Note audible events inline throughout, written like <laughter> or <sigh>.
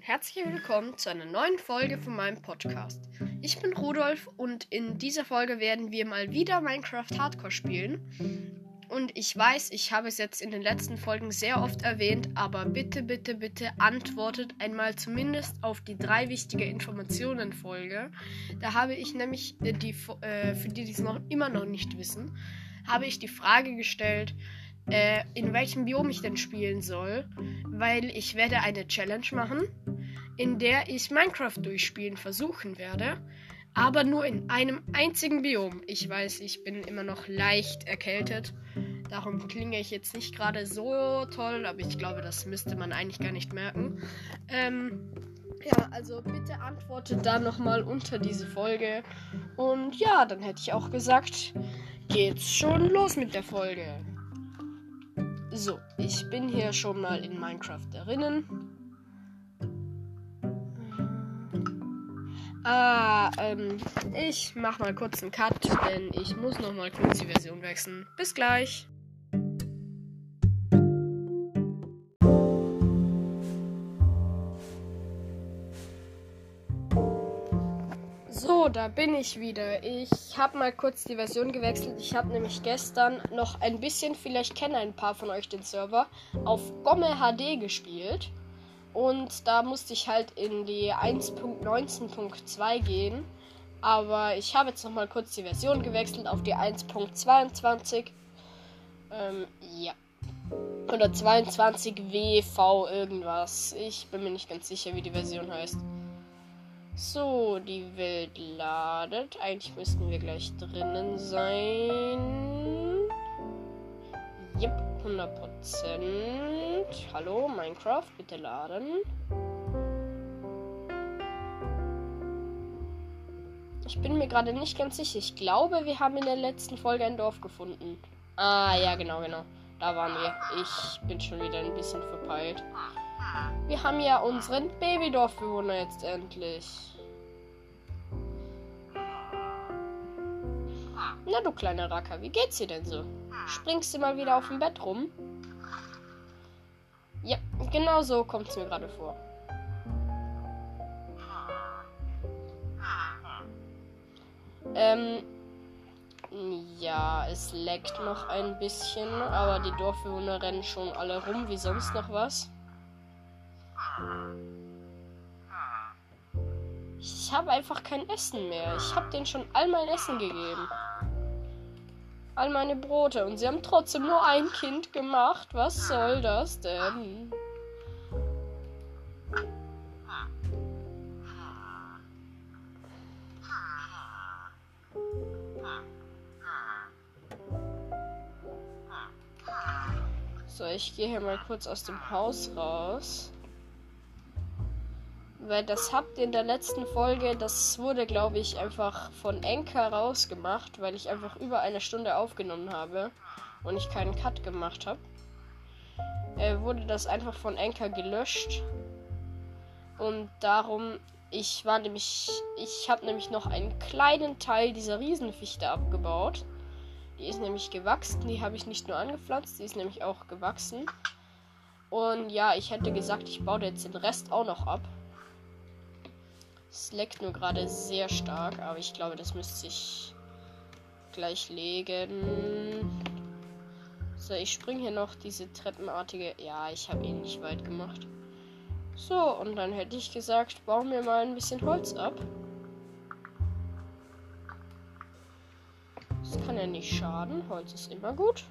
und herzlich willkommen zu einer neuen Folge von meinem Podcast. Ich bin Rudolf und in dieser Folge werden wir mal wieder Minecraft Hardcore spielen. Und ich weiß, ich habe es jetzt in den letzten Folgen sehr oft erwähnt, aber bitte, bitte, bitte antwortet einmal zumindest auf die drei wichtige Informationen Folge. Da habe ich nämlich, äh, die, äh, für die, die es noch immer noch nicht wissen, habe ich die Frage gestellt, äh, in welchem Biom ich denn spielen soll, weil ich werde eine Challenge machen, in der ich Minecraft durchspielen versuchen werde, aber nur in einem einzigen Biom. Ich weiß, ich bin immer noch leicht erkältet, darum klinge ich jetzt nicht gerade so toll, aber ich glaube, das müsste man eigentlich gar nicht merken. Ähm, ja, also bitte antwortet da nochmal unter diese Folge. Und ja, dann hätte ich auch gesagt, geht's schon los mit der Folge. So, ich bin hier schon mal in Minecraft erinnern. Ah, ähm, ich mach mal kurz einen Cut, denn ich muss noch mal kurz die Version wechseln. Bis gleich. Da bin ich wieder. Ich habe mal kurz die Version gewechselt. Ich habe nämlich gestern noch ein bisschen, vielleicht kennen ein paar von euch den Server, auf Gomme HD gespielt. Und da musste ich halt in die 1.19.2 gehen. Aber ich habe jetzt noch mal kurz die Version gewechselt auf die 1.22. Ähm, ja. Oder 22 WV irgendwas. Ich bin mir nicht ganz sicher, wie die Version heißt. So, die Welt ladet. Eigentlich müssten wir gleich drinnen sein. Yep, 100%. Hallo, Minecraft, bitte laden. Ich bin mir gerade nicht ganz sicher. Ich glaube, wir haben in der letzten Folge ein Dorf gefunden. Ah, ja, genau, genau. Da waren wir. Ich bin schon wieder ein bisschen verpeilt. Wir haben ja unseren Babydorfbewohner jetzt endlich. Na du kleiner Racker, wie geht's dir denn so? Springst du mal wieder auf dem Bett rum? Ja, genau so kommt's mir gerade vor. Ähm, ja, es leckt noch ein bisschen, aber die Dorfbewohner rennen schon alle rum wie sonst noch was. Ich habe einfach kein Essen mehr. Ich habe denen schon all mein Essen gegeben all meine Brote und sie haben trotzdem nur ein Kind gemacht. Was soll das denn? So, ich gehe hier mal kurz aus dem Haus raus. Weil das habt ihr in der letzten Folge, das wurde, glaube ich, einfach von Enker rausgemacht, weil ich einfach über eine Stunde aufgenommen habe und ich keinen Cut gemacht habe. Äh, wurde das einfach von Enker gelöscht. Und darum, ich war nämlich, ich habe nämlich noch einen kleinen Teil dieser Riesenfichte abgebaut. Die ist nämlich gewachsen, die habe ich nicht nur angepflanzt, die ist nämlich auch gewachsen. Und ja, ich hätte gesagt, ich baue jetzt den Rest auch noch ab. Es leckt nur gerade sehr stark, aber ich glaube, das müsste ich gleich legen. So, ich springe hier noch diese treppenartige. Ja, ich habe ihn nicht weit gemacht. So, und dann hätte ich gesagt, bauen wir mal ein bisschen Holz ab. Das kann ja nicht schaden. Holz ist immer gut.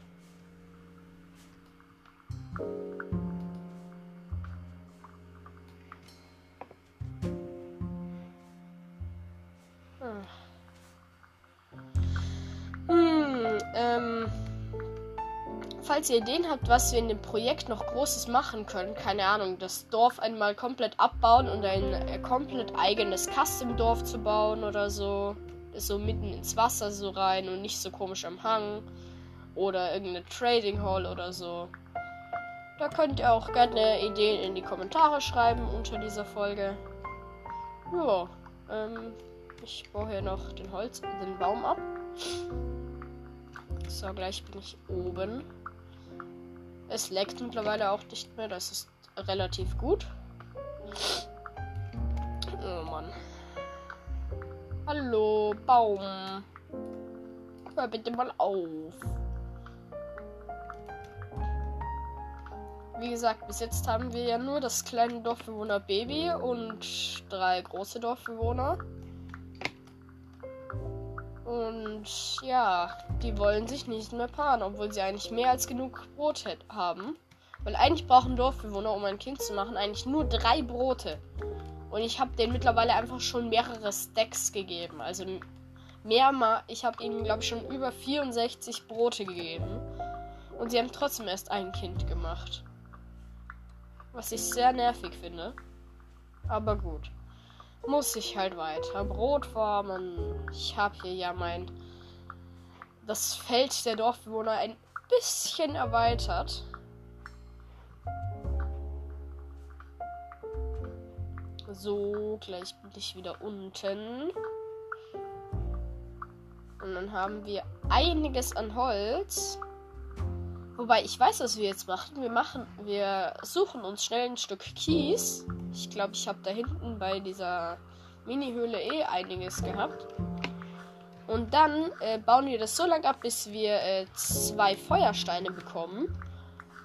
Falls ihr Ideen habt, was wir in dem Projekt noch Großes machen können, keine Ahnung, das Dorf einmal komplett abbauen und ein äh, komplett eigenes Custom-Dorf zu bauen oder so, so mitten ins Wasser so rein und nicht so komisch am Hang oder irgendeine Trading Hall oder so. Da könnt ihr auch gerne Ideen in die Kommentare schreiben unter dieser Folge. Ja, ähm, ich baue hier noch den Holz, und den Baum ab. So, gleich bin ich oben. Es leckt mittlerweile auch nicht mehr, das ist relativ gut. Oh Mann. Hallo, Baum. Hör bitte mal auf. Wie gesagt, bis jetzt haben wir ja nur das kleine Dorfbewohner Baby und drei große Dorfbewohner. Und ja, die wollen sich nicht mehr paaren, obwohl sie eigentlich mehr als genug Brot haben. Weil eigentlich brauchen Dorfbewohner, um ein Kind zu machen, eigentlich nur drei Brote. Und ich habe denen mittlerweile einfach schon mehrere Stacks gegeben. Also mehrmal. Ich habe ihnen, glaube ich, schon über 64 Brote gegeben. Und sie haben trotzdem erst ein Kind gemacht. Was ich sehr nervig finde. Aber gut muss ich halt weiter Brot farmen. Ich habe hier ja mein das Feld der Dorfbewohner ein bisschen erweitert. So, gleich bin ich wieder unten. Und dann haben wir einiges an Holz. Wobei ich weiß, was wir jetzt machen. Wir machen, wir suchen uns schnell ein Stück Kies. Ich glaube, ich habe da hinten bei dieser Mini-Höhle eh einiges gehabt. Und dann äh, bauen wir das so lange ab, bis wir äh, zwei Feuersteine bekommen.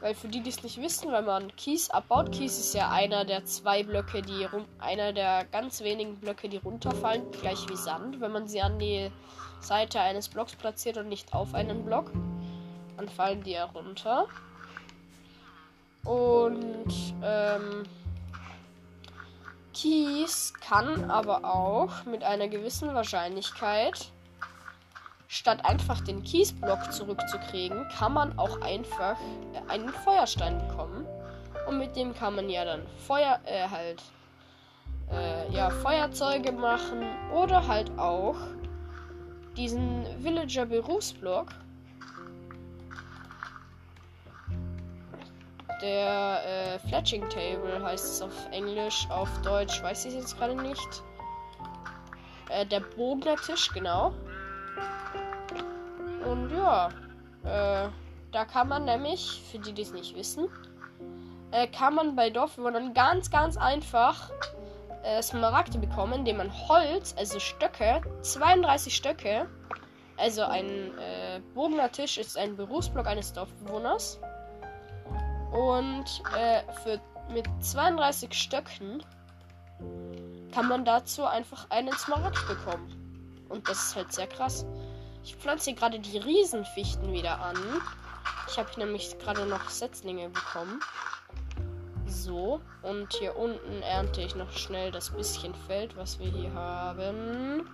Weil für die, die es nicht wissen, wenn man Kies abbaut, Kies ist ja einer der zwei Blöcke, die einer der ganz wenigen Blöcke, die runterfallen, gleich wie Sand, wenn man sie an die Seite eines Blocks platziert und nicht auf einen Block. Dann fallen die ja runter. Und ähm, Kies kann aber auch mit einer gewissen Wahrscheinlichkeit, statt einfach den Kiesblock zurückzukriegen, kann man auch einfach äh, einen Feuerstein bekommen. Und mit dem kann man ja dann Feuer, äh, halt, äh, ja, Feuerzeuge machen oder halt auch diesen Villager Der äh, Fletching Table heißt es auf Englisch, auf Deutsch weiß ich jetzt gerade nicht. Äh, der Bognertisch, genau. Und ja, äh, da kann man nämlich, für die, die es nicht wissen, äh, kann man bei Dorfbewohnern ganz, ganz einfach äh, Smaragde bekommen, indem man Holz, also Stöcke, 32 Stöcke, also ein äh, Bogener Tisch ist ein Berufsblock eines Dorfbewohners. Und äh, für, mit 32 Stöcken kann man dazu einfach einen Smaragd bekommen. Und das ist halt sehr krass. Ich pflanze hier gerade die Riesenfichten wieder an. Ich habe nämlich gerade noch Setzlinge bekommen. So, und hier unten ernte ich noch schnell das bisschen Feld, was wir hier haben.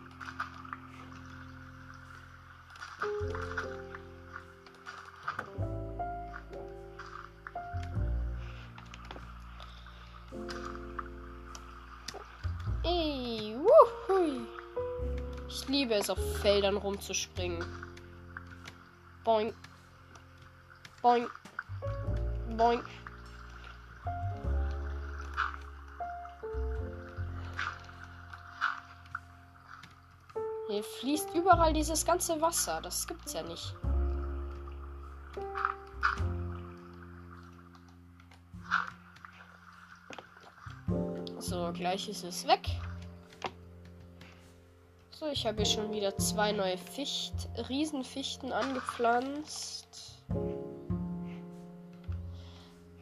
Liebe es, auf Feldern rumzuspringen. Boing. Boing. Boing. Hier fließt überall dieses ganze Wasser. Das gibt's ja nicht. So, gleich ist es weg. So, ich habe hier schon wieder zwei neue Ficht Riesenfichten angepflanzt.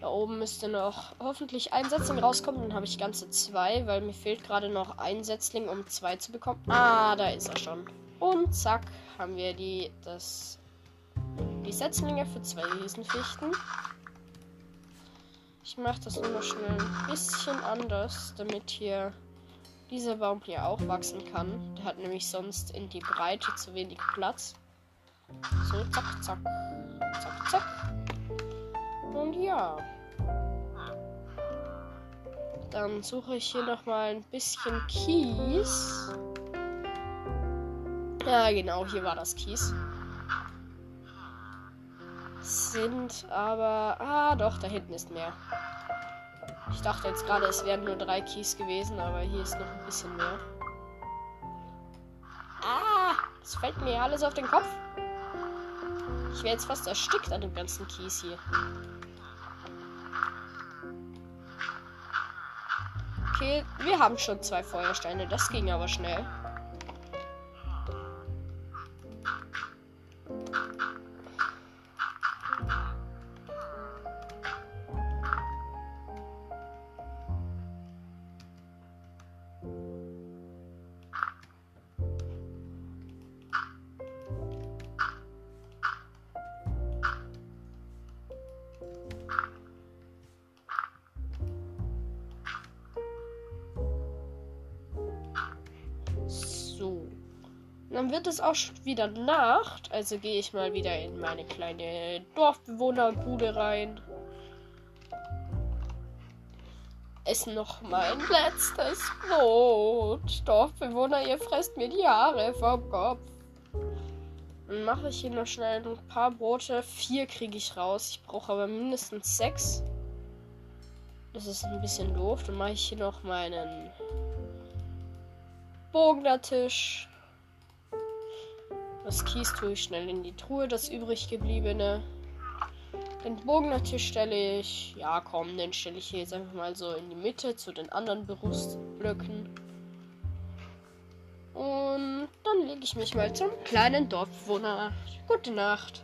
Da oben müsste noch hoffentlich ein Setzling rauskommen. Dann habe ich ganze zwei, weil mir fehlt gerade noch ein Setzling, um zwei zu bekommen. Ah, da ist er schon. Und zack, haben wir die, das, die Setzlinge für zwei Riesenfichten. Ich mache das noch schnell ein bisschen anders, damit hier dieser Baum hier auch wachsen kann. Der hat nämlich sonst in die Breite zu wenig Platz. So, zack, zack. Zack, zack. Und ja. Dann suche ich hier noch mal ein bisschen Kies. Ja, genau, hier war das Kies. Sind aber. Ah, doch, da hinten ist mehr. Ich dachte jetzt gerade, es wären nur drei Keys gewesen, aber hier ist noch ein bisschen mehr. Ah, es fällt mir alles auf den Kopf. Ich wäre jetzt fast erstickt an dem ganzen Kies hier. Okay, wir haben schon zwei Feuersteine. Das ging aber schnell. Wird es auch schon wieder Nacht. Also gehe ich mal wieder in meine kleine Dorfbewohnerbude rein. Essen noch mein letztes Brot. Dorfbewohner, ihr fresst mir die Haare vom Kopf. Dann mache ich hier noch schnell ein paar Brote. Vier kriege ich raus. Ich brauche aber mindestens sechs. Das ist ein bisschen doof. Dann mache ich hier noch meinen Bognertisch. Das Kies tue ich schnell in die Truhe, das übrig gebliebene. Den Bognertisch stelle ich. Ja, komm, den stelle ich hier jetzt einfach mal so in die Mitte zu den anderen Berufsblöcken. Und dann lege ich mich mal zum kleinen Dorfbewohner. Gute Nacht.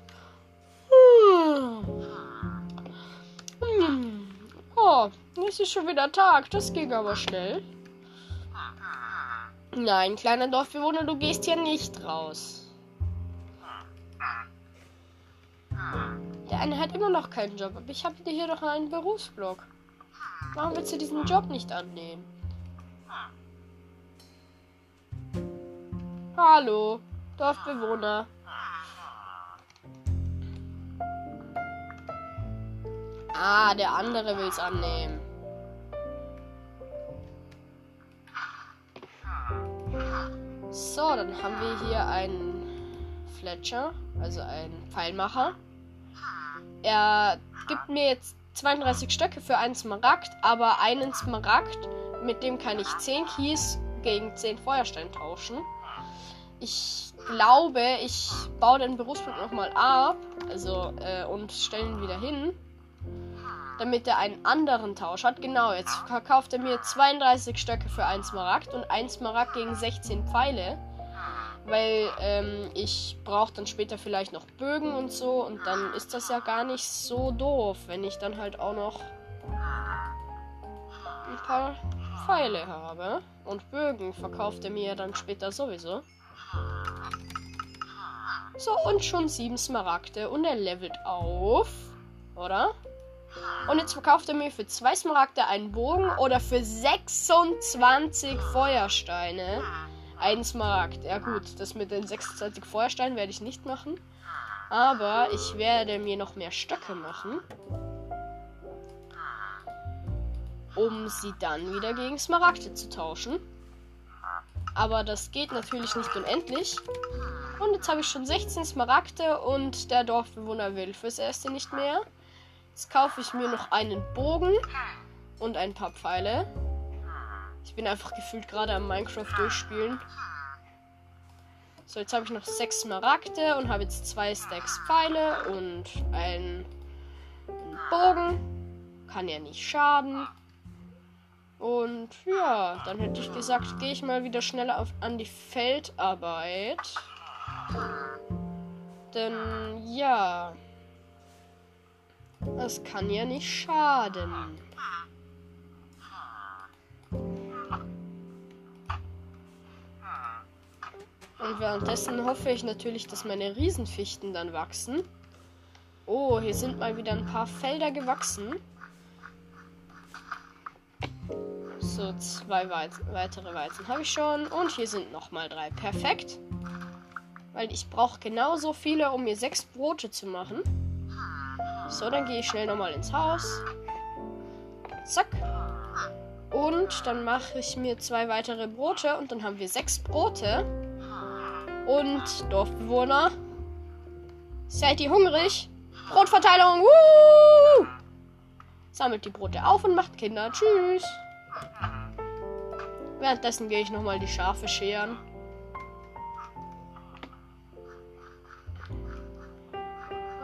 Hm. Oh, es ist schon wieder Tag. Das ging aber schnell. Nein, kleiner Dorfbewohner, du gehst hier nicht raus. Der eine hat immer noch keinen Job, aber ich habe dir hier doch einen Berufsblock. Warum willst du diesen Job nicht annehmen? Hallo, Dorfbewohner. Ah, der andere will es annehmen. So, dann haben wir hier einen Fletcher, also einen Pfeilmacher. Er gibt mir jetzt 32 Stöcke für einen Smaragd, aber einen Smaragd, mit dem kann ich 10 Kies gegen 10 Feuerstein tauschen. Ich glaube, ich baue den Berufspunkt nochmal ab, also äh, und stelle ihn wieder hin, damit er einen anderen Tausch hat. Genau, jetzt verkauft er mir 32 Stöcke für einen Smaragd und einen Smaragd gegen 16 Pfeile. Weil ähm, ich brauche dann später vielleicht noch Bögen und so. Und dann ist das ja gar nicht so doof, wenn ich dann halt auch noch ein paar Pfeile habe. Und Bögen verkauft er mir dann später sowieso. So, und schon sieben Smaragde. Und er levelt auf. Oder? Und jetzt verkauft er mir für zwei Smaragde einen Bogen oder für 26 Feuersteine einen Smaragd. Ja gut, das mit den 26 Feuersteinen werde ich nicht machen. Aber ich werde mir noch mehr Stöcke machen. Um sie dann wieder gegen Smaragde zu tauschen. Aber das geht natürlich nicht unendlich. Und jetzt habe ich schon 16 Smaragde und der Dorfbewohner will fürs erste nicht mehr. Jetzt kaufe ich mir noch einen Bogen und ein paar Pfeile. Ich bin einfach gefühlt gerade am Minecraft durchspielen. So, jetzt habe ich noch sechs Smaragde und habe jetzt zwei Stacks Pfeile und einen Bogen. Kann ja nicht schaden. Und ja, dann hätte ich gesagt, gehe ich mal wieder schneller auf, an die Feldarbeit. Denn ja, das kann ja nicht schaden. Und währenddessen hoffe ich natürlich, dass meine Riesenfichten dann wachsen. Oh, hier sind mal wieder ein paar Felder gewachsen. So, zwei Weiz weitere Weizen habe ich schon. Und hier sind nochmal drei. Perfekt. Weil ich brauche genauso viele, um mir sechs Brote zu machen. So, dann gehe ich schnell nochmal ins Haus. Zack. Und dann mache ich mir zwei weitere Brote und dann haben wir sechs Brote. Und Dorfbewohner, seid ihr hungrig? Brotverteilung. Woo! Sammelt die Brote auf und macht Kinder. Tschüss. Währenddessen gehe ich nochmal die Schafe scheren.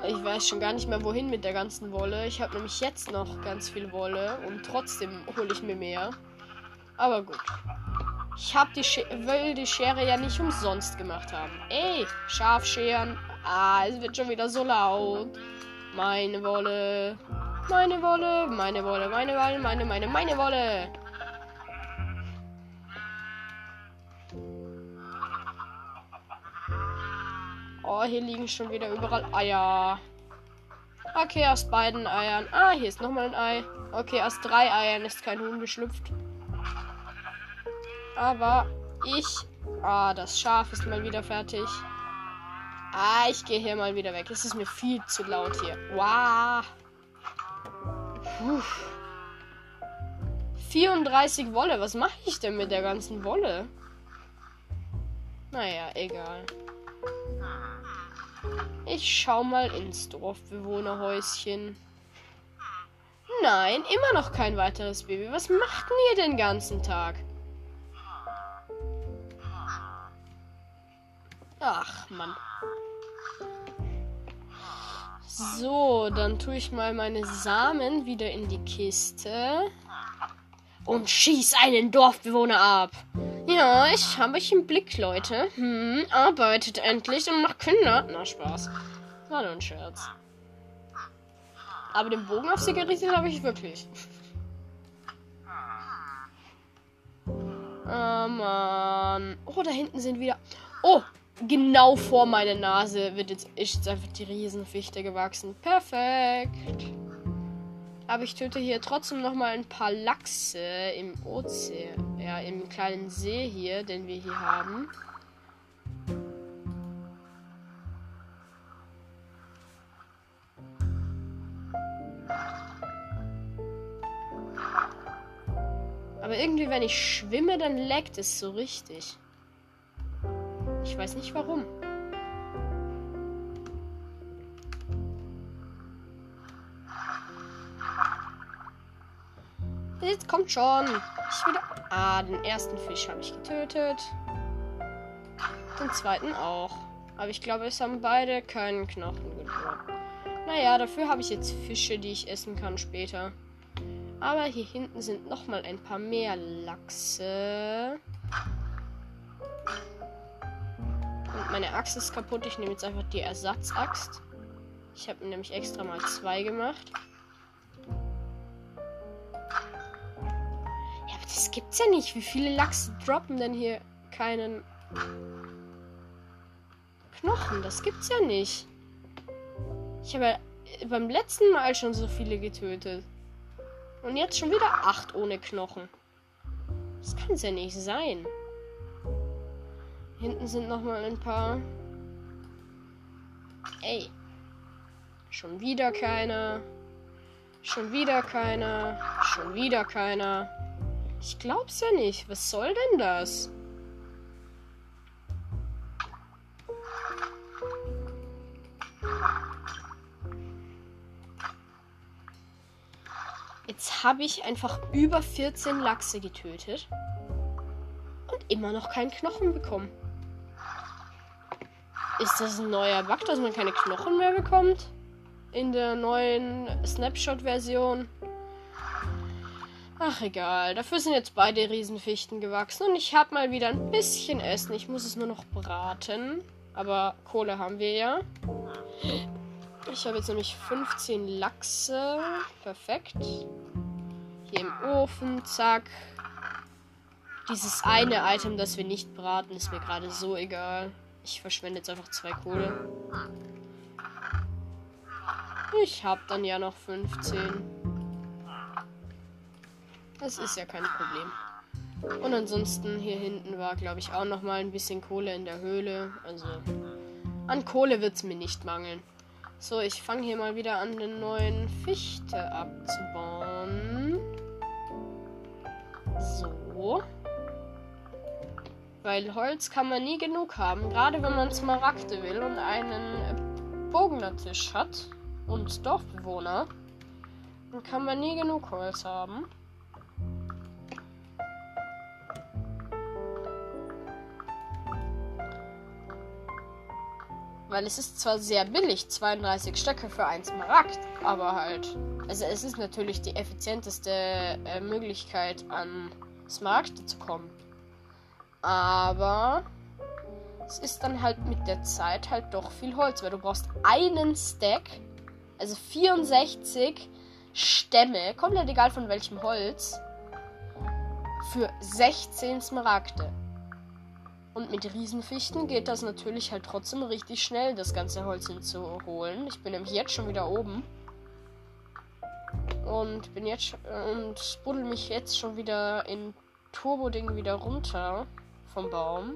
Ich weiß schon gar nicht mehr wohin mit der ganzen Wolle. Ich habe nämlich jetzt noch ganz viel Wolle und trotzdem hole ich mir mehr. Aber gut. Ich habe die Sch will die Schere ja nicht umsonst gemacht haben. Ey, Schafscheren. Ah, es wird schon wieder so laut. Meine Wolle. Meine Wolle. Meine Wolle. Meine Wolle. Meine, meine, meine Wolle. Oh, hier liegen schon wieder überall Eier. Okay, aus beiden Eiern. Ah, hier ist nochmal ein Ei. Okay, aus drei Eiern ist kein Huhn geschlüpft. Aber ich Ah, das Schaf ist mal wieder fertig. Ah, ich gehe hier mal wieder weg. Es ist mir viel zu laut hier. Wow. Puh. 34 Wolle. Was mache ich denn mit der ganzen Wolle? Naja, egal. Ich schau mal ins Dorfbewohnerhäuschen. Nein, immer noch kein weiteres Baby. Was macht denn ihr den ganzen Tag? Ach, Mann. So, dann tue ich mal meine Samen wieder in die Kiste. Und schieß einen Dorfbewohner ab. Ja, ich habe euch im Blick, Leute. Hm, arbeitet endlich und macht Kinder. Na, Spaß. War nur ein Scherz. Aber den Bogen auf sie gerichtet habe ich wirklich. Oh Mann. Oh, da hinten sind wieder. Oh, genau vor meiner Nase wird jetzt, ist jetzt einfach die Riesenfichte gewachsen. Perfekt. Aber ich töte hier trotzdem noch mal ein paar Lachse im Ozean. Ja, im kleinen See hier, den wir hier haben. Aber irgendwie, wenn ich schwimme, dann leckt es so richtig. Ich weiß nicht warum. Jetzt kommt schon. Ich wieder. Ah, den ersten Fisch habe ich getötet. Den zweiten auch. Aber ich glaube, es haben beide keinen Knochen gedroppt. Naja, dafür habe ich jetzt Fische, die ich essen kann später. Aber hier hinten sind noch mal ein paar mehr Lachse. Meine Axt ist kaputt. Ich nehme jetzt einfach die Ersatzaxt. Ich habe nämlich extra mal zwei gemacht. Ja, aber das gibt's ja nicht. Wie viele Lachse droppen denn hier keinen Knochen? Das gibt's ja nicht. Ich habe ja beim letzten Mal schon so viele getötet. Und jetzt schon wieder acht ohne Knochen. Das kann es ja nicht sein. Hinten sind noch mal ein paar. Ey. Schon wieder keiner. Schon wieder keiner. Schon wieder keiner. Ich glaub's ja nicht. Was soll denn das? Jetzt habe ich einfach über 14 Lachse getötet. Und immer noch keinen Knochen bekommen. Ist das ein neuer Bug, dass man keine Knochen mehr bekommt? In der neuen Snapshot-Version. Ach egal, dafür sind jetzt beide Riesenfichten gewachsen und ich habe mal wieder ein bisschen Essen. Ich muss es nur noch braten. Aber Kohle haben wir ja. Ich habe jetzt nämlich 15 Lachse. Perfekt. Hier im Ofen, zack. Dieses eine Item, das wir nicht braten, ist mir gerade so egal. Ich verschwende jetzt einfach zwei Kohle. Ich habe dann ja noch 15. Das ist ja kein Problem. Und ansonsten hier hinten war, glaube ich, auch noch mal ein bisschen Kohle in der Höhle. Also an Kohle wird es mir nicht mangeln. So, ich fange hier mal wieder an, den neuen Fichte abzubauen. So. Weil Holz kann man nie genug haben. Gerade wenn man Smaragde will und einen Bogenertisch hat und Dorfbewohner, dann kann man nie genug Holz haben. Weil es ist zwar sehr billig, 32 Stöcke für ein Smaragd, aber halt. Also es ist natürlich die effizienteste äh, Möglichkeit an Smaragde zu kommen. Aber es ist dann halt mit der Zeit halt doch viel Holz, weil du brauchst einen Stack, also 64 Stämme, komplett egal von welchem Holz, für 16 Smaragde. Und mit Riesenfichten geht das natürlich halt trotzdem richtig schnell, das ganze Holz hinzuholen. Ich bin nämlich jetzt schon wieder oben. Und bin jetzt und buddel mich jetzt schon wieder in Turbo-Ding wieder runter. Vom Baum.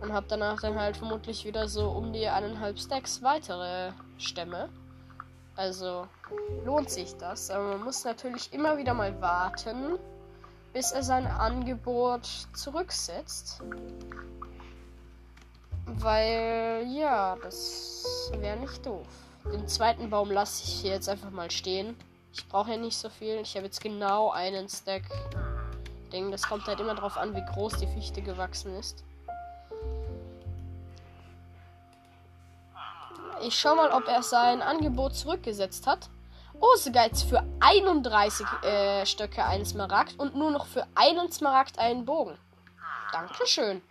Und habe danach dann halt vermutlich wieder so um die eineinhalb Stacks weitere Stämme. Also lohnt sich das. Aber man muss natürlich immer wieder mal warten, bis er sein Angebot zurücksetzt. Weil, ja, das wäre nicht doof. Den zweiten Baum lasse ich hier jetzt einfach mal stehen. Ich brauche ja nicht so viel. Ich habe jetzt genau einen Stack. Denke, das kommt halt immer darauf an, wie groß die Fichte gewachsen ist. Ich schau mal, ob er sein Angebot zurückgesetzt hat. Oh, sogar jetzt für 31 äh, Stöcke einen Smaragd und nur noch für einen Smaragd einen Bogen. Dankeschön.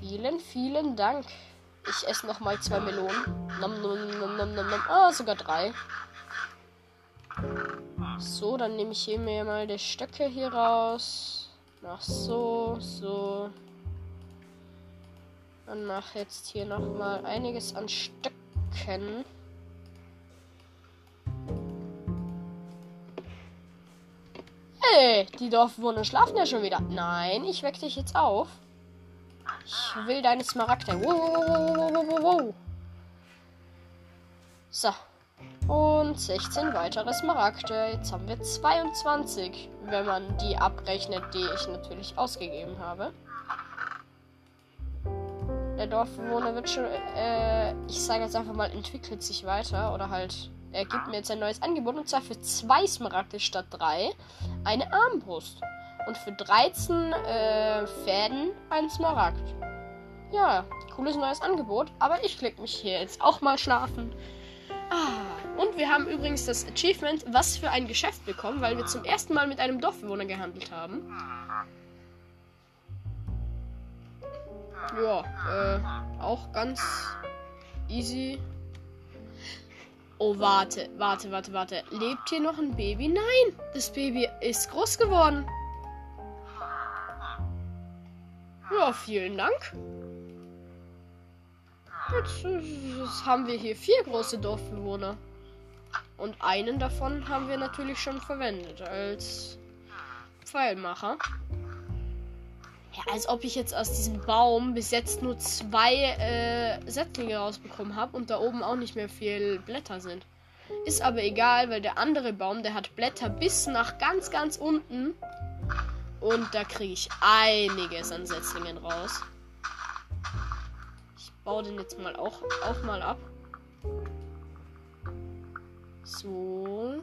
Vielen, vielen Dank. Ich esse noch mal zwei Melonen. Nom, nom, nom, nom, nom. Ah, sogar drei. So, dann nehme ich hier mir mal die Stöcke hier raus. Mach so, so. Dann mach jetzt hier noch mal einiges an Stöcken. Hey, die Dorfbewohner schlafen ja schon wieder. Nein, ich weck dich jetzt auf. Ich will deine Smaragde. Wow, wow, wow, wow, wow. So. Und 16 weitere Smaragde. Jetzt haben wir 22, wenn man die abrechnet, die ich natürlich ausgegeben habe. Der Dorfbewohner wird schon, äh, ich sage jetzt einfach mal, entwickelt sich weiter. Oder halt, er gibt mir jetzt ein neues Angebot. Und zwar für zwei Smaragde statt drei eine Armbrust. Und für 13 äh, Fäden ein Smaragd. Ja, cooles neues Angebot. Aber ich klicke mich hier jetzt auch mal schlafen. Ah, und wir haben übrigens das Achievement Was für ein Geschäft bekommen, weil wir zum ersten Mal mit einem Dorfbewohner gehandelt haben. Ja, äh, auch ganz easy. Oh, warte, warte, warte, warte. Lebt hier noch ein Baby? Nein, das Baby ist groß geworden. Ja, vielen Dank. Jetzt, jetzt haben wir hier vier große Dorfbewohner. Und einen davon haben wir natürlich schon verwendet als Pfeilmacher. Ja, als ob ich jetzt aus diesem Baum bis jetzt nur zwei äh, Setzlinge rausbekommen habe und da oben auch nicht mehr viel Blätter sind. Ist aber egal, weil der andere Baum, der hat Blätter bis nach ganz, ganz unten. Und da kriege ich einiges an Setzlingen raus. Ich baue den jetzt mal auch, auch mal ab. So.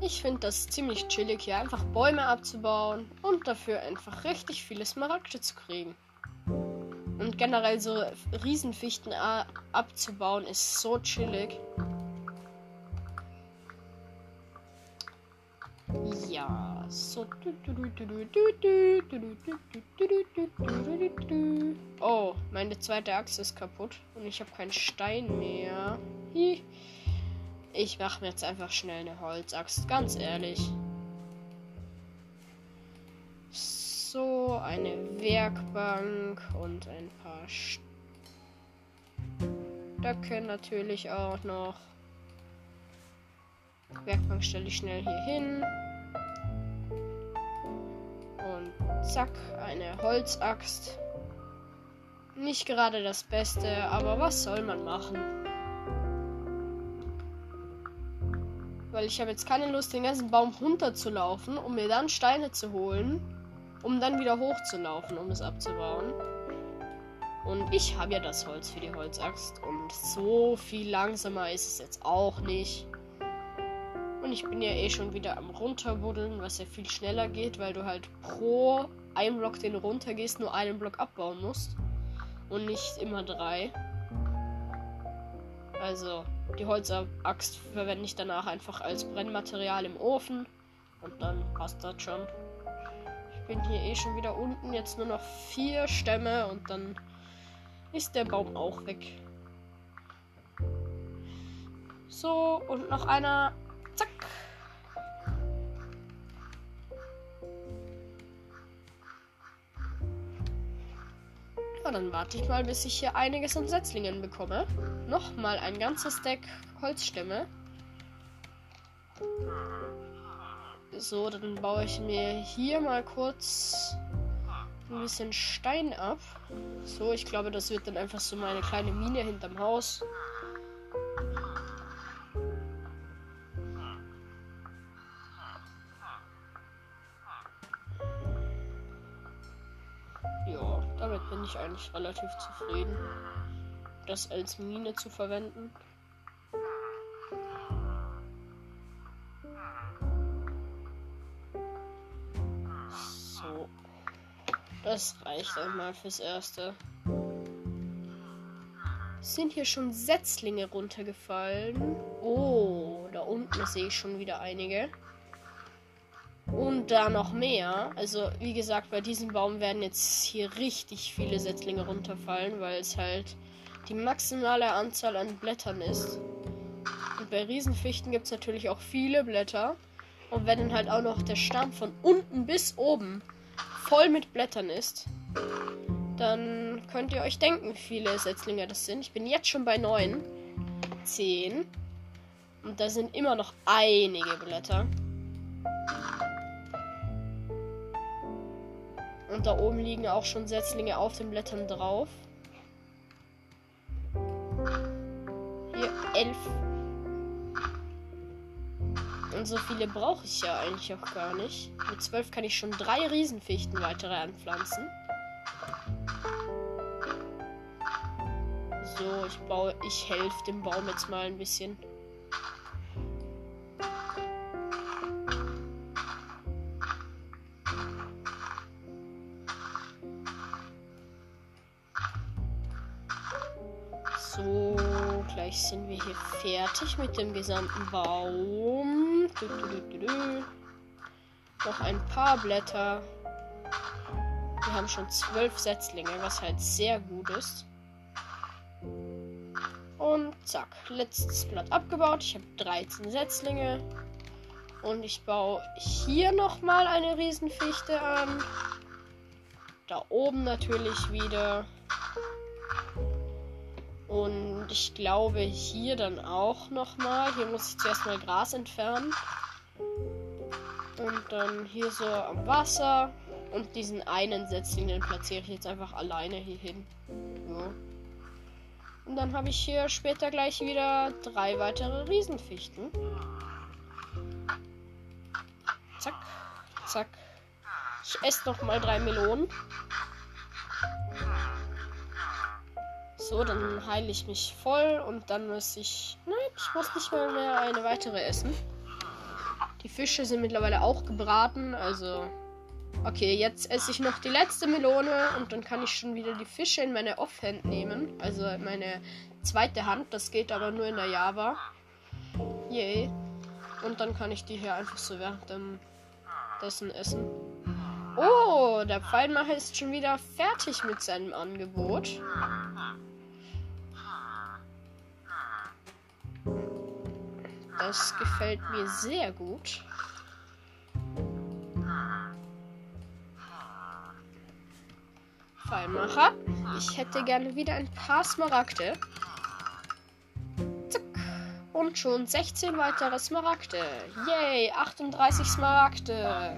Ich finde das ziemlich chillig, hier einfach Bäume abzubauen und dafür einfach richtig viele Smaragde zu kriegen. Und generell so Riesenfichten abzubauen ist so chillig. Ja, so. Oh, meine zweite Achse ist kaputt und ich habe keinen Stein mehr. Ich mache mir jetzt einfach schnell eine Holzaxt, ganz ehrlich. So, eine Werkbank und ein paar Stöcke natürlich auch noch. Werkbank stelle ich schnell hier hin. Und zack, eine Holzaxt. Nicht gerade das Beste, aber was soll man machen? Weil ich habe jetzt keine Lust, den ganzen Baum runterzulaufen, um mir dann Steine zu holen, um dann wieder hochzulaufen, um es abzubauen. Und ich habe ja das Holz für die Holzaxt. Und so viel langsamer ist es jetzt auch nicht. Und ich bin ja eh schon wieder am runterbuddeln, was ja viel schneller geht, weil du halt pro einen Block, den du runtergehst, nur einen Block abbauen musst. Und nicht immer drei. Also, die Holzaxt verwende ich danach einfach als Brennmaterial im Ofen. Und dann passt das schon. Ich bin hier eh schon wieder unten. Jetzt nur noch vier Stämme und dann ist der Baum auch weg. So, und noch einer. Zack. Na, dann warte ich mal, bis ich hier einiges an Setzlingen bekomme. Nochmal ein ganzes Deck Holzstämme. So, dann baue ich mir hier mal kurz ein bisschen Stein ab. So, ich glaube, das wird dann einfach so meine kleine Mine hinterm Haus. Damit bin ich eigentlich relativ zufrieden, das als Mine zu verwenden. So. Das reicht einmal fürs Erste. Sind hier schon Setzlinge runtergefallen? Oh, da unten sehe ich schon wieder einige. Und da noch mehr. Also, wie gesagt, bei diesem Baum werden jetzt hier richtig viele Setzlinge runterfallen, weil es halt die maximale Anzahl an Blättern ist. Und bei Riesenfichten gibt es natürlich auch viele Blätter. Und wenn dann halt auch noch der Stamm von unten bis oben voll mit Blättern ist, dann könnt ihr euch denken, wie viele Setzlinge das sind. Ich bin jetzt schon bei 9, 10. Und da sind immer noch einige Blätter. Und da oben liegen auch schon Setzlinge auf den Blättern drauf. Hier elf. Und so viele brauche ich ja eigentlich auch gar nicht. Mit zwölf kann ich schon drei Riesenfichten weitere anpflanzen. So, ich baue, ich helfe dem Baum jetzt mal ein bisschen. Sind wir hier fertig mit dem gesamten Baum. Du, du, du, Noch ein paar Blätter. Wir haben schon zwölf Setzlinge, was halt sehr gut ist. Und zack, letztes Blatt abgebaut. Ich habe 13 Setzlinge. Und ich baue hier nochmal eine Riesenfichte an. Da oben natürlich wieder. Und ich glaube hier dann auch nochmal. Hier muss ich zuerst mal Gras entfernen. Und dann hier so am Wasser. Und diesen einen Setzling, den platziere ich jetzt einfach alleine hier hin. Ja. Und dann habe ich hier später gleich wieder drei weitere Riesenfichten. Zack, zack. Ich esse noch mal drei Melonen. So, dann heile ich mich voll und dann muss ich. Nein, ich muss nicht mal mehr eine weitere essen. Die Fische sind mittlerweile auch gebraten, also. Okay, jetzt esse ich noch die letzte Melone und dann kann ich schon wieder die Fische in meine Offhand nehmen. Also meine zweite Hand. Das geht aber nur in der Java. Yay. Und dann kann ich die hier einfach so während dem dessen essen. Oh, der Pfeilmacher ist schon wieder fertig mit seinem Angebot. Das gefällt mir sehr gut. Pfeilmacher. Ich hätte gerne wieder ein paar Smaragde. Zack. Und schon 16 weitere Smaragde. Yay, 38 Smaragde.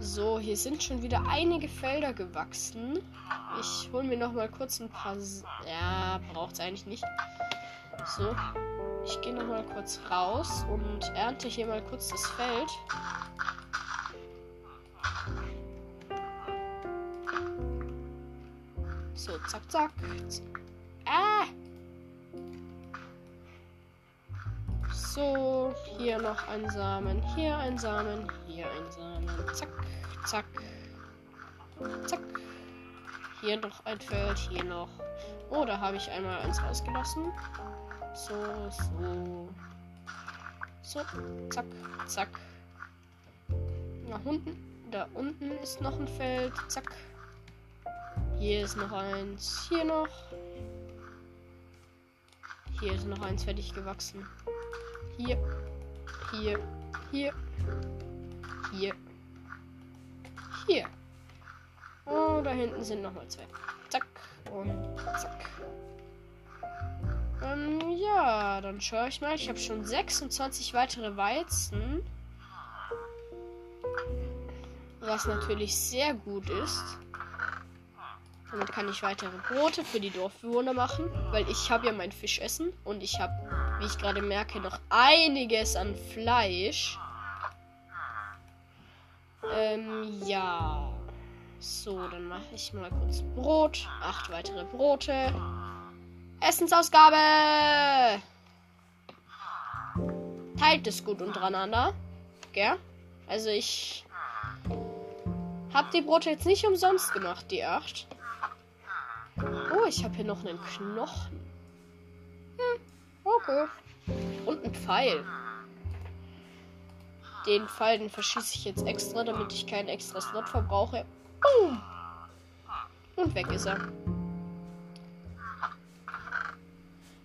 So, hier sind schon wieder einige Felder gewachsen. Ich hole mir noch mal kurz ein paar. Ja, braucht es eigentlich nicht. So, ich gehe noch mal kurz raus und ernte hier mal kurz das Feld. So, zack, zack. Ah! So, hier noch ein Samen, hier ein Samen, hier ein Samen. Zack, zack, zack. Hier noch ein Feld, hier noch. Oh, da habe ich einmal eins rausgelassen. So, so. So, zack, zack. Nach unten. Da unten ist noch ein Feld. Zack. Hier ist noch eins. Hier noch. Hier ist noch eins fertig gewachsen. Hier. Hier. Hier. Hier. Hier. Oh, da hinten sind nochmal zwei. Zack. Und zack. Ähm, ja, dann schaue ich mal. Ich habe schon 26 weitere Weizen. Was natürlich sehr gut ist. Damit kann ich weitere Brote für die Dorfbewohner machen, weil ich habe ja mein Fischessen und ich habe, wie ich gerade merke, noch einiges an Fleisch. Ähm, ja. So, dann mache ich mal kurz Brot. Acht weitere Brote. Essensausgabe! Teilt es gut untereinander. Gell? Also ich hab die Brote jetzt nicht umsonst gemacht, die acht. Oh, ich habe hier noch einen Knochen. Hm, okay. Und ein Pfeil. Den Pfeil, den verschieße ich jetzt extra, damit ich keinen extra Slot verbrauche. Boom. Und weg ist er.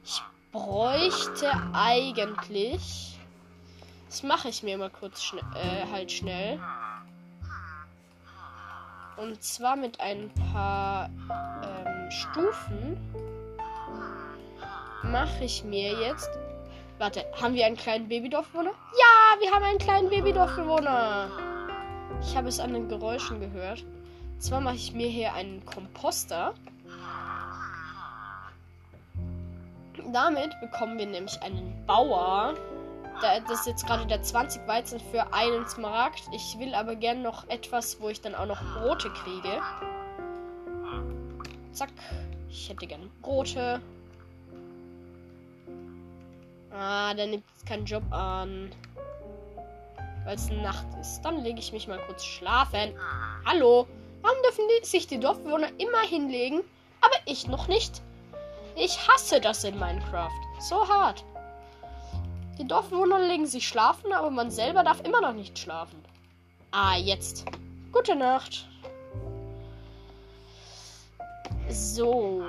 Ich bräuchte eigentlich. Das mache ich mir mal kurz schn äh, halt schnell. Und zwar mit ein paar ähm, Stufen mache ich mir jetzt. Warte, haben wir einen kleinen Babydorfbewohner? Ja, wir haben einen kleinen Babydorfbewohner. Ich habe es an den Geräuschen gehört. Und zwar mache ich mir hier einen Komposter. Damit bekommen wir nämlich einen Bauer das ist jetzt gerade der 20 Weizen für einen Smaragd. Ich will aber gern noch etwas, wo ich dann auch noch Brote kriege. Zack. Ich hätte gerne Brote. Ah, der nimmt jetzt keinen Job an. Weil es Nacht ist. Dann lege ich mich mal kurz schlafen. Hallo? Warum dürfen die, sich die Dorfbewohner immer hinlegen, aber ich noch nicht? Ich hasse das in Minecraft. So hart. Die Dorfbewohner legen sich schlafen, aber man selber darf immer noch nicht schlafen. Ah, jetzt. Gute Nacht. So.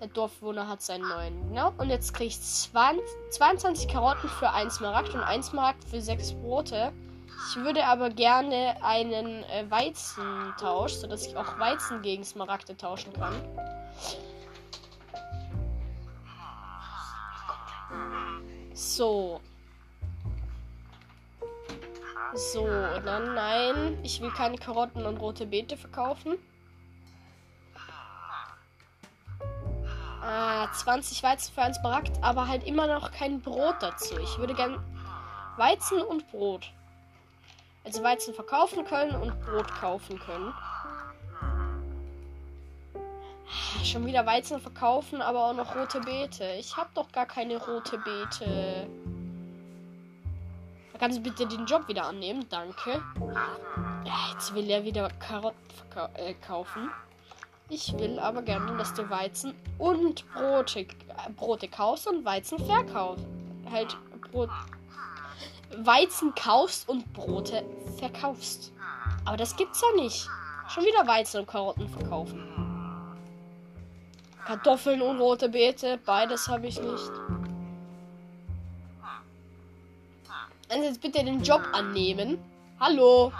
Der Dorfbewohner hat seinen neuen. Genau. Und jetzt kriege ich 20, 22 Karotten für 1 Smaragd und 1 Smaragd für 6 Brote. Ich würde aber gerne einen äh, Weizentausch, sodass ich auch Weizen gegen Smaragde tauschen kann. So. So, dann nein. Ich will keine Karotten und rote Beete verkaufen. Ah, 20 Weizen für ein Smaragd, aber halt immer noch kein Brot dazu. Ich würde gern Weizen und Brot. Also Weizen verkaufen können und Brot kaufen können. Schon wieder Weizen verkaufen, aber auch noch rote Beete. Ich habe doch gar keine rote Beete. Kannst du bitte den Job wieder annehmen? Danke. Jetzt will er wieder Karotten äh, kaufen. Ich will aber gerne, dass du Weizen und Brote, Brote kaufst und Weizen verkaufst. Halt Brot. Weizen kaufst und Brote verkaufst. Aber das gibt's ja nicht. Schon wieder Weizen und Karotten verkaufen. Kartoffeln und rote Beete. Beides habe ich nicht. Also jetzt bitte den Job annehmen. Hallo.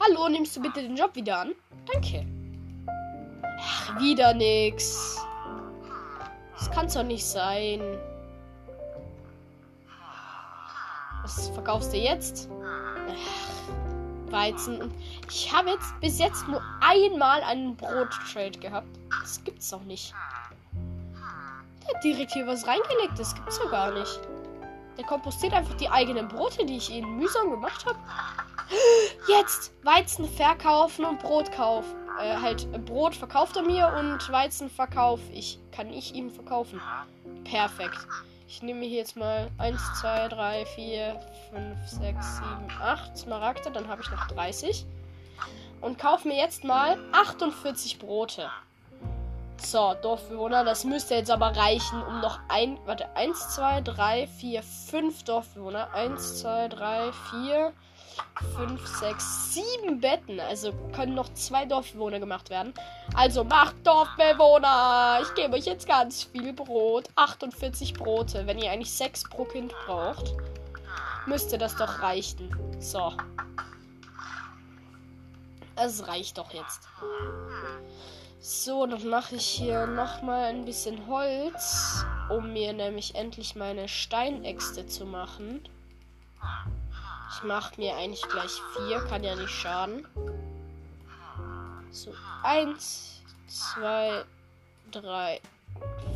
Hallo, nimmst du bitte den Job wieder an? Danke. Ach, wieder nix. Das kann's doch nicht sein. Was verkaufst du jetzt? Ach, Weizen. Ich habe jetzt bis jetzt nur einmal einen Brottrade gehabt. Das gibt's doch nicht. Der hat direkt hier was reingelegt. Das gibt's doch gar nicht. Der kompostiert einfach die eigenen Brote, die ich ihnen mühsam gemacht habe. Jetzt Weizen verkaufen und Brot kaufen. Äh, halt Brot verkauft er mir und Weizen verkaufe ich. Kann ich ihm verkaufen. Perfekt. Ich nehme hier jetzt mal 1, 2, 3, 4, 5, 6, 7, 8 Smaragde. Dann habe ich noch 30. Und kaufe mir jetzt mal 48 Brote. So, Dorfbewohner, das müsste jetzt aber reichen, um noch ein. Warte, 1, 2, 3, 4, 5 Dorfbewohner. 1, 2, 3, 4, 5, 6, 7 Betten. Also können noch zwei Dorfbewohner gemacht werden. Also macht Dorfbewohner! Ich gebe euch jetzt ganz viel Brot. 48 Brote. Wenn ihr eigentlich 6 pro Kind braucht, müsste das doch reichen. So. Es reicht doch jetzt. So, dann mache ich hier nochmal ein bisschen Holz, um mir nämlich endlich meine Steinäxte zu machen. Ich mache mir eigentlich gleich vier, kann ja nicht schaden. So, eins, zwei, drei,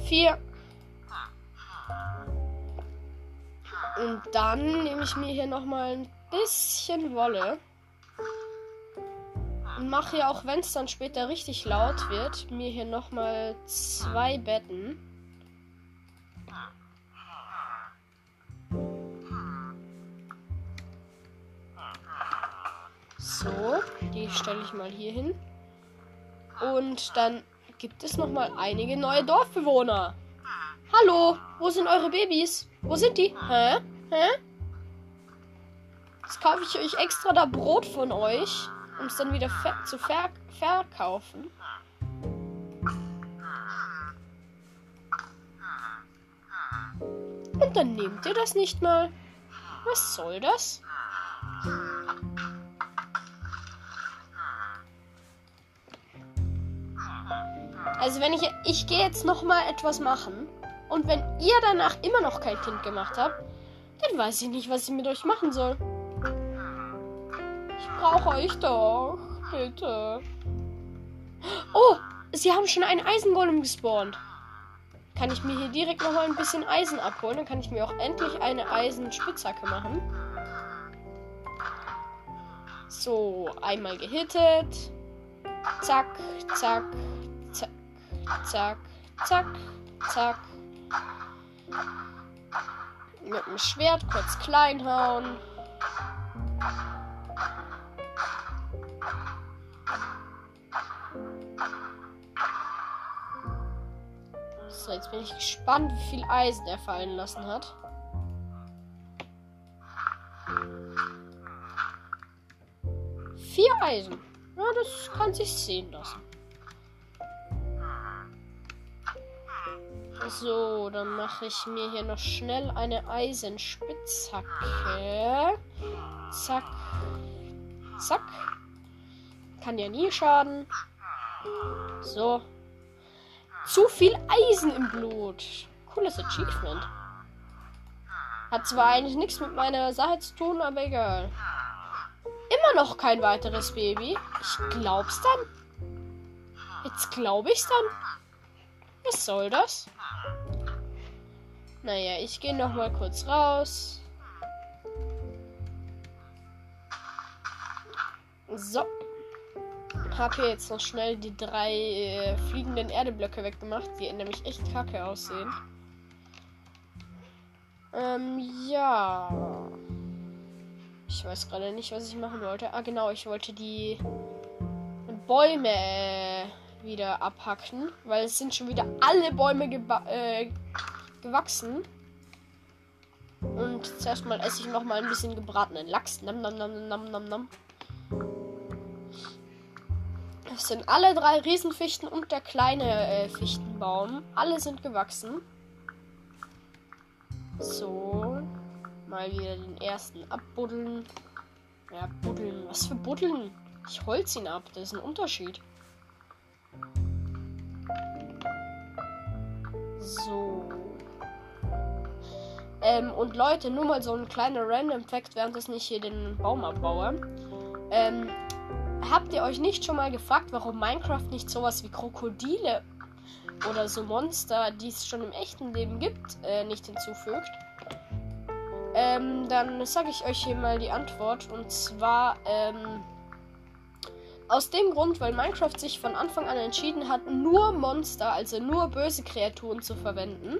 vier. Und dann nehme ich mir hier nochmal ein bisschen Wolle. Und mache hier, auch wenn es dann später richtig laut wird, mir hier nochmal zwei Betten. So, die stelle ich mal hier hin. Und dann gibt es nochmal einige neue Dorfbewohner. Hallo, wo sind eure Babys? Wo sind die? Hä? Hä? Jetzt kaufe ich euch extra da Brot von euch um es dann wieder ver zu ver verkaufen. Und dann nehmt ihr das nicht mal. Was soll das? Also wenn ich ich gehe jetzt noch mal etwas machen und wenn ihr danach immer noch kein Kind gemacht habt, dann weiß ich nicht, was ich mit euch machen soll brauche euch doch. Bitte. Oh, sie haben schon einen Eisengolem gespawnt. Kann ich mir hier direkt noch mal ein bisschen Eisen abholen? Dann kann ich mir auch endlich eine Eisenspitzhacke machen. So, einmal gehittet. Zack, zack, zack, zack, zack. Mit dem Schwert kurz klein hauen. So, jetzt bin ich gespannt, wie viel Eisen er fallen lassen hat. Vier Eisen. Ja, das kann sich sehen lassen. So, dann mache ich mir hier noch schnell eine Eisenspitzhacke. Zack. Zack. Kann ja nie schaden. So, zu viel Eisen im Blut. Cooles Achievement. Hat zwar eigentlich nichts mit meiner Sache zu tun, aber egal. Immer noch kein weiteres Baby. Ich glaub's dann. Jetzt glaube ich's dann. Was soll das? Naja, ich gehe noch mal kurz raus. So habe hier jetzt noch schnell die drei äh, fliegenden Erdeblöcke weggemacht, die nämlich echt kacke aussehen. Ähm, ja. Ich weiß gerade nicht, was ich machen wollte. Ah, genau, ich wollte die Bäume äh, wieder abhacken, weil es sind schon wieder alle Bäume äh, gewachsen. Und zuerst mal esse ich noch mal ein bisschen gebratenen Lachs. Nam, nam, nam, nam, nam, nam. Es sind alle drei Riesenfichten und der kleine äh, Fichtenbaum. Alle sind gewachsen. So. Mal wieder den ersten abbuddeln. Ja, buddeln. Was für buddeln? Ich holz ihn ab. Das ist ein Unterschied. So. Ähm, und Leute, nur mal so ein kleiner Random Fact, während ich nicht hier den Baum abbaue. Ähm, habt ihr euch nicht schon mal gefragt, warum Minecraft nicht sowas wie Krokodile oder so Monster, die es schon im echten Leben gibt, äh, nicht hinzufügt? Ähm, dann sage ich euch hier mal die Antwort. Und zwar, ähm, aus dem Grund, weil Minecraft sich von Anfang an entschieden hat, nur Monster, also nur böse Kreaturen zu verwenden.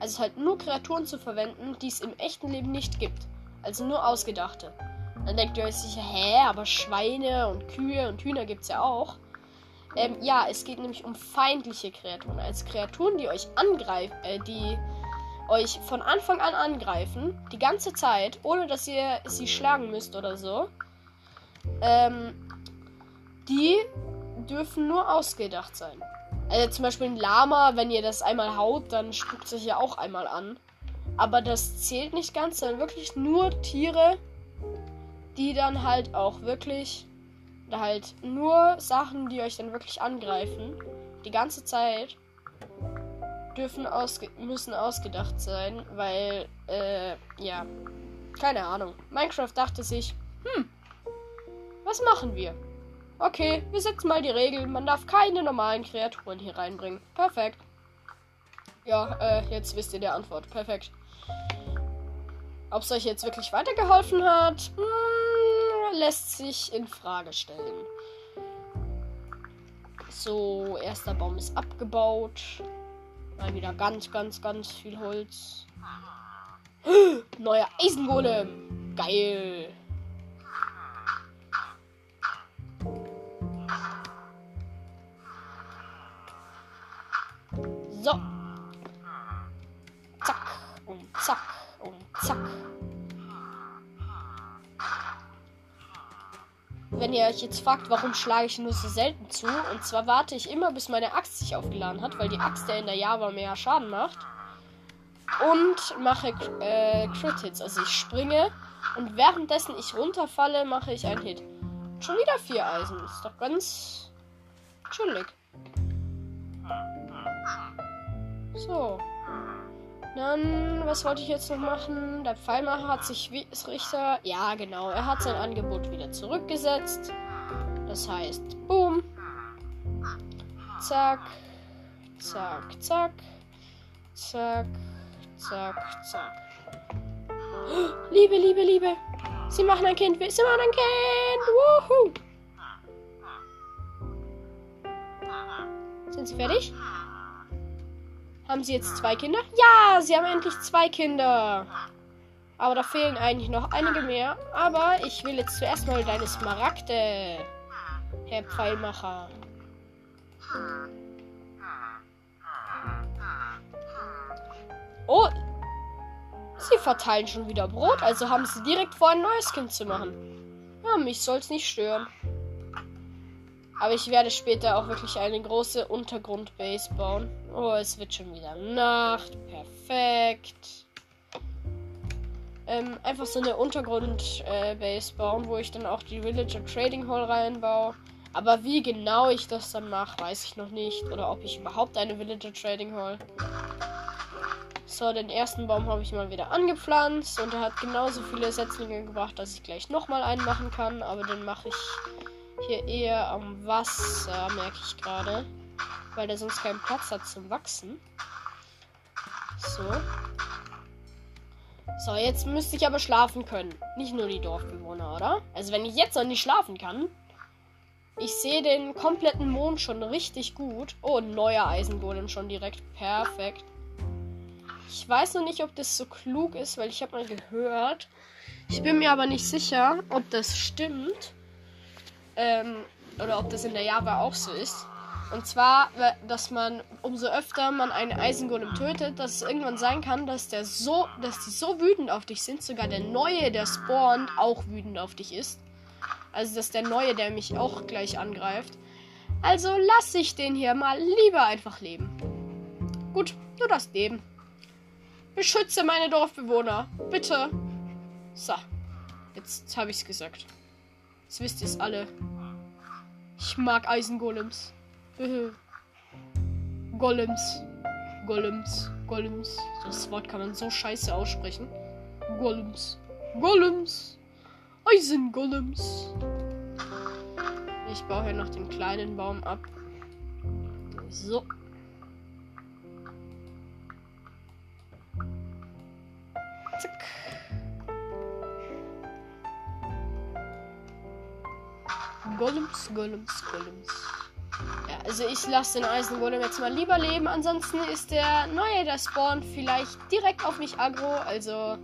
Also halt nur Kreaturen zu verwenden, die es im echten Leben nicht gibt. Also nur ausgedachte. Dann denkt ihr euch sicher, hä, aber Schweine und Kühe und Hühner gibt es ja auch. Ähm, ja, es geht nämlich um feindliche Kreaturen. Als Kreaturen, die euch angreifen, äh, die euch von Anfang an angreifen, die ganze Zeit, ohne dass ihr sie schlagen müsst oder so. Ähm, die dürfen nur ausgedacht sein. Also zum Beispiel ein Lama, wenn ihr das einmal haut, dann spuckt sich ja auch einmal an. Aber das zählt nicht ganz, sondern wirklich nur Tiere, die dann halt auch wirklich halt nur Sachen, die euch dann wirklich angreifen, die ganze Zeit dürfen ausge müssen ausgedacht sein, weil äh, ja, keine Ahnung. Minecraft dachte sich, hm, was machen wir? Okay, wir setzen mal die Regel, man darf keine normalen Kreaturen hier reinbringen. Perfekt. Ja, äh, jetzt wisst ihr die Antwort. Perfekt. Ob es euch jetzt wirklich weitergeholfen hat? Hm, lässt sich in Frage stellen. So, erster Baum ist abgebaut. Mal wieder ganz, ganz, ganz viel Holz. <gasps> Neuer Eisengolem. Geil. Wenn ihr euch jetzt fragt, warum schlage ich nur so selten zu, und zwar warte ich immer, bis meine Axt sich aufgeladen hat, weil die Axt ja in der Java mehr Schaden macht. Und mache äh, Crit-Hits. Also ich springe und währenddessen ich runterfalle, mache ich einen Hit. Schon wieder vier Eisen. Ist doch ganz chillig. So. Dann, was wollte ich jetzt noch machen? Der Pfeilmacher hat sich wie Richter. Ja, genau. Er hat sein Angebot wieder zurückgesetzt. Das heißt, boom. Zack. Zack, zack. Zack. Zack, zack. <gasps> Liebe, Liebe, Liebe. Sie machen ein Kind. Sie machen ein Kind. Wuhu. Sind Sie fertig? Haben sie jetzt zwei Kinder? Ja, sie haben endlich zwei Kinder. Aber da fehlen eigentlich noch einige mehr. Aber ich will jetzt zuerst mal deine Smaragde, Herr Pfeilmacher. Oh, sie verteilen schon wieder Brot, also haben sie direkt vor, ein neues Kind zu machen. Ja, mich soll's nicht stören. Aber ich werde später auch wirklich eine große Untergrundbase bauen. Oh, es wird schon wieder Nacht. Perfekt. Ähm, einfach so eine Untergrundbase äh, bauen, wo ich dann auch die Villager Trading Hall reinbaue. Aber wie genau ich das dann mache, weiß ich noch nicht. Oder ob ich überhaupt eine Villager Trading Hall. So, den ersten Baum habe ich mal wieder angepflanzt und er hat genauso viele Setzlinge gebracht, dass ich gleich nochmal einen machen kann. Aber den mache ich hier eher am Wasser, merke ich gerade. Weil der sonst keinen Platz hat zum Wachsen. So. So, jetzt müsste ich aber schlafen können. Nicht nur die Dorfbewohner, oder? Also wenn ich jetzt noch nicht schlafen kann. Ich sehe den kompletten Mond schon richtig gut. Oh, neuer Eisengolem schon direkt. Perfekt. Ich weiß noch nicht, ob das so klug ist, weil ich habe mal gehört. Ich bin mir aber nicht sicher, ob das stimmt. Ähm, oder ob das in der Java auch so ist. Und zwar, dass man umso öfter man einen Eisengolem tötet, dass es irgendwann sein kann, dass der so, dass die so wütend auf dich sind, sogar der neue, der spawnt, auch wütend auf dich ist. Also dass der neue, der mich auch gleich angreift. Also lass ich den hier mal lieber einfach leben. Gut, du darfst leben. Beschütze meine Dorfbewohner. Bitte. So. Jetzt habe ich es gesagt. Jetzt wisst ihr es alle. Ich mag Eisengolems. <laughs> Golems. Golems. Golems. Das Wort kann man so scheiße aussprechen. Golems. Golems. Eisengolems. Ich baue hier noch den kleinen Baum ab. So. Golems, Golems. Ja, also ich lasse den Eisengolem jetzt mal lieber leben. Ansonsten ist der neue, der spawnt vielleicht direkt auf mich aggro. Also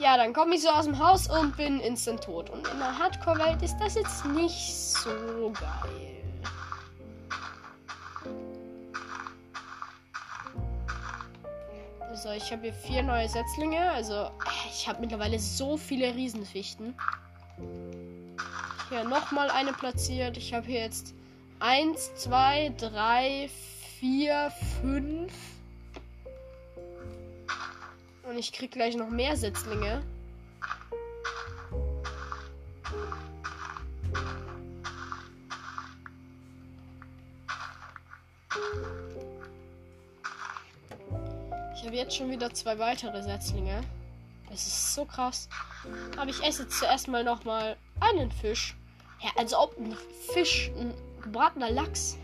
ja, dann komme ich so aus dem Haus und bin instant tot. Und in der Hardcore-Welt ist das jetzt nicht so geil. So, ich habe hier vier neue Setzlinge. Also, äh, ich habe mittlerweile so viele Riesenfichten. Hier nochmal eine platziert. Ich habe hier jetzt eins, zwei, drei, vier, fünf. Und ich krieg gleich noch mehr Setzlinge. Ich habe jetzt schon wieder zwei weitere Setzlinge. Das ist so krass. Aber ich esse zuerst mal noch mal einen Fisch. Ja, als ob ein Fisch, ein gebratener Lachs,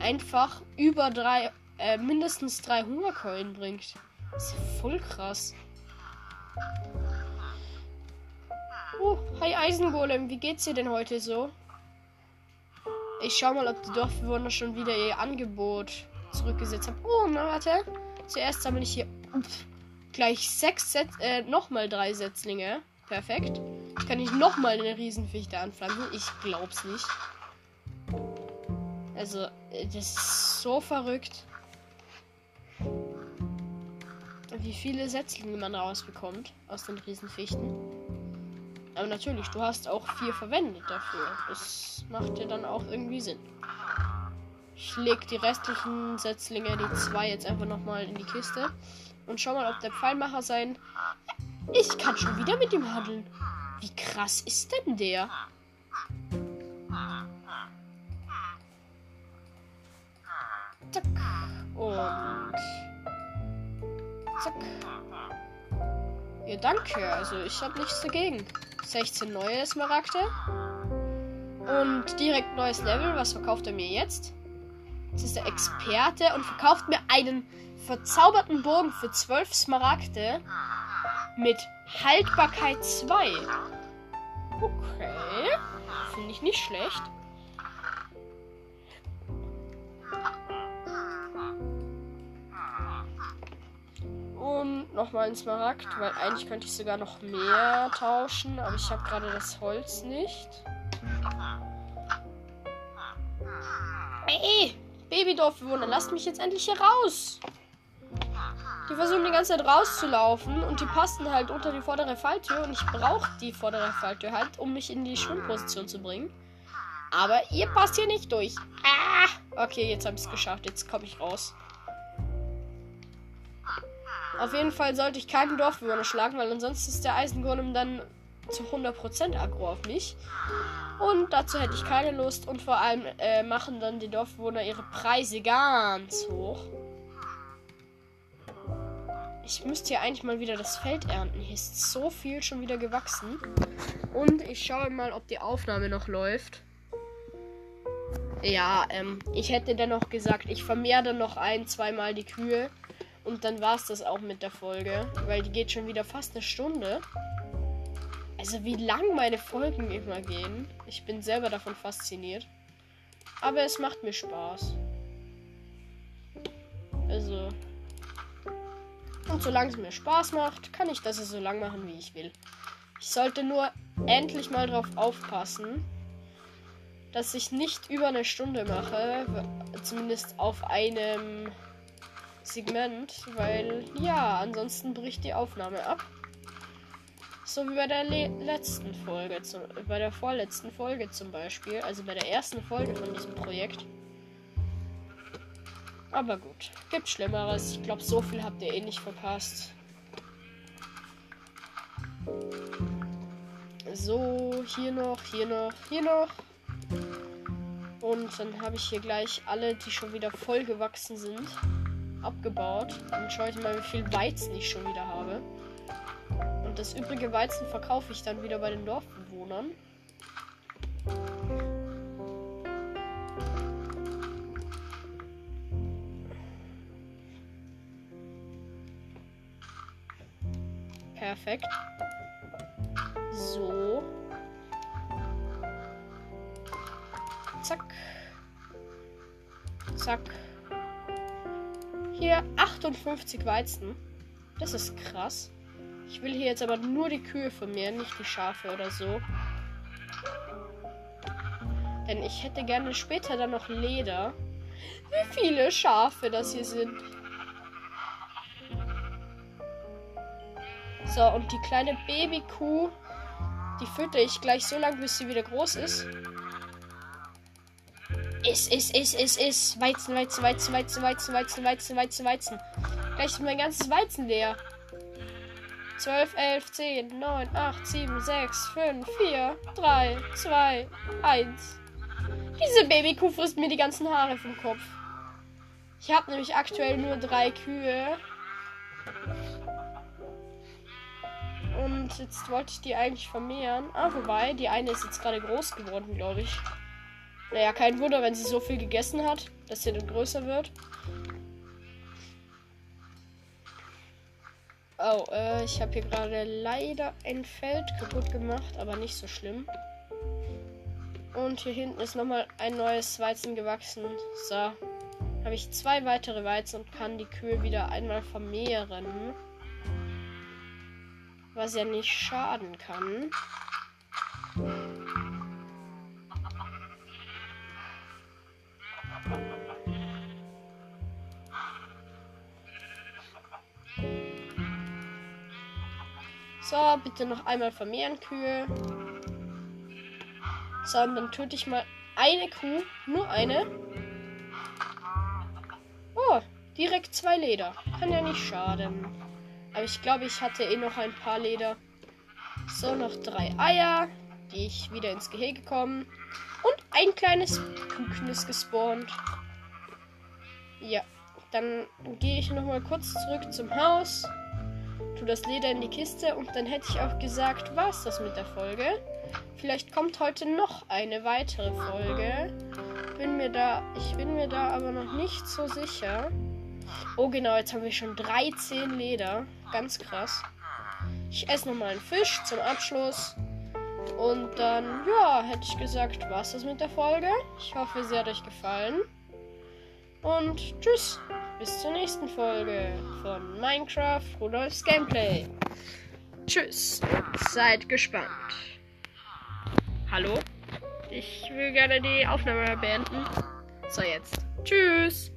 einfach über drei, äh, mindestens drei Hungerkeulen bringt. Das ist voll krass. Oh, hi Eisengolem, wie geht's dir denn heute so? Ich schau mal, ob die Dorfbewohner schon wieder ihr Angebot zurückgesetzt haben. Oh, na warte. Zuerst sammle ich hier ups, gleich sechs Set äh, nochmal drei Setzlinge. Perfekt. Ich kann nicht nochmal eine Riesenfichte anpflanzen. Ich glaub's nicht. Also, äh, das ist so verrückt. Wie viele Setzlinge man rausbekommt aus den Riesenfichten. Aber natürlich, du hast auch vier verwendet dafür. Das macht ja dann auch irgendwie Sinn. Ich leg die restlichen Setzlinge, die zwei, jetzt einfach nochmal in die Kiste. Und schau mal, ob der Pfeilmacher sein. Ich kann schon wieder mit ihm handeln. Wie krass ist denn der? Zack. Und. Zack. Ja, danke. Also, ich habe nichts dagegen. 16 neue Smaragde. Und direkt neues Level. Was verkauft er mir jetzt? Jetzt ist er Experte und verkauft mir einen verzauberten Bogen für 12 Smaragde mit Haltbarkeit 2. Okay. Finde ich nicht schlecht. Und nochmal ein Smaragd, weil eigentlich könnte ich sogar noch mehr tauschen, aber ich habe gerade das Holz nicht. Ey, Babydorfbewohner, lasst mich jetzt endlich hier raus. Die versuchen die ganze Zeit rauszulaufen und die passen halt unter die vordere Falltür und ich brauche die vordere Falltür halt, um mich in die Schwimmposition zu bringen. Aber ihr passt hier nicht durch. Ah! Okay, jetzt habe ich es geschafft. Jetzt komme ich raus. Auf jeden Fall sollte ich keinen Dorfbewohner schlagen, weil ansonsten ist der Eisengolem dann zu 100% aggro auf mich. Und dazu hätte ich keine Lust. Und vor allem äh, machen dann die Dorfbewohner ihre Preise ganz hoch. Ich müsste hier eigentlich mal wieder das Feld ernten. Hier ist so viel schon wieder gewachsen. Und ich schaue mal, ob die Aufnahme noch läuft. Ja, ähm, ich hätte dennoch gesagt, ich vermehre dann noch ein, zweimal die Kühe. Und dann war es das auch mit der Folge. Weil die geht schon wieder fast eine Stunde. Also wie lang meine Folgen immer gehen. Ich bin selber davon fasziniert. Aber es macht mir Spaß. Also. Und solange es mir Spaß macht, kann ich das so lang machen, wie ich will. Ich sollte nur endlich mal drauf aufpassen, dass ich nicht über eine Stunde mache. Zumindest auf einem Segment, weil ja, ansonsten bricht die Aufnahme ab. So wie bei der letzten Folge, zum, bei der vorletzten Folge zum Beispiel, also bei der ersten Folge von diesem Projekt. Aber gut, gibt Schlimmeres. Ich glaube, so viel habt ihr eh nicht verpasst. So, hier noch, hier noch, hier noch. Und dann habe ich hier gleich alle, die schon wieder voll gewachsen sind, abgebaut. Und schaue ich mal, wie viel Weizen ich schon wieder habe. Und das übrige Weizen verkaufe ich dann wieder bei den Dorfbewohnern. Perfekt. So. Zack. Zack. Hier 58 Weizen. Das ist krass. Ich will hier jetzt aber nur die Kühe vermehren, nicht die Schafe oder so. Denn ich hätte gerne später dann noch Leder. Wie viele Schafe das hier sind. So, und die kleine Babykuh, die fütter ich gleich so lange, bis sie wieder groß ist. Ist, ist, ist, ist, ist. Weizen, Weizen, Weizen, Weizen, Weizen, Weizen, Weizen, Weizen, Weizen. Gleich ist mein ganzes Weizen leer. 12, 11, 10, 9, 8, 7, 6, 5, 4, 3, 2, 1. Diese Babykuh frisst mir die ganzen Haare vom Kopf. Ich habe nämlich aktuell nur drei Kühe. Und jetzt wollte ich die eigentlich vermehren. Ah, wobei, die eine ist jetzt gerade groß geworden, glaube ich. Naja, kein Wunder, wenn sie so viel gegessen hat, dass sie dann größer wird. Oh, äh, ich habe hier gerade leider ein Feld kaputt gemacht, aber nicht so schlimm. Und hier hinten ist nochmal ein neues Weizen gewachsen. So. Habe ich zwei weitere Weizen und kann die Kühe wieder einmal vermehren. Was ja nicht schaden kann. So, bitte noch einmal vermehren Kühe. So, und dann töte ich mal eine Kuh. Nur eine. Oh, direkt zwei Leder. Kann ja nicht schaden. Aber ich glaube, ich hatte eh noch ein paar Leder. So, noch drei Eier, die ich wieder ins Gehege kommen. Und ein kleines Küken ist gespawnt. Ja, dann gehe ich noch mal kurz zurück zum Haus tu das Leder in die Kiste und dann hätte ich auch gesagt, war's das mit der Folge. Vielleicht kommt heute noch eine weitere Folge. Bin mir da, ich bin mir da aber noch nicht so sicher. Oh genau, jetzt haben wir schon 13 Leder. Ganz krass. Ich esse nochmal einen Fisch zum Abschluss. Und dann, ja, hätte ich gesagt, war's das mit der Folge. Ich hoffe, sie hat euch gefallen. Und tschüss. Bis zur nächsten Folge von Minecraft Rudolfs Gameplay. Tschüss. Seid gespannt. Hallo? Ich will gerne die Aufnahme beenden. So, jetzt. Tschüss.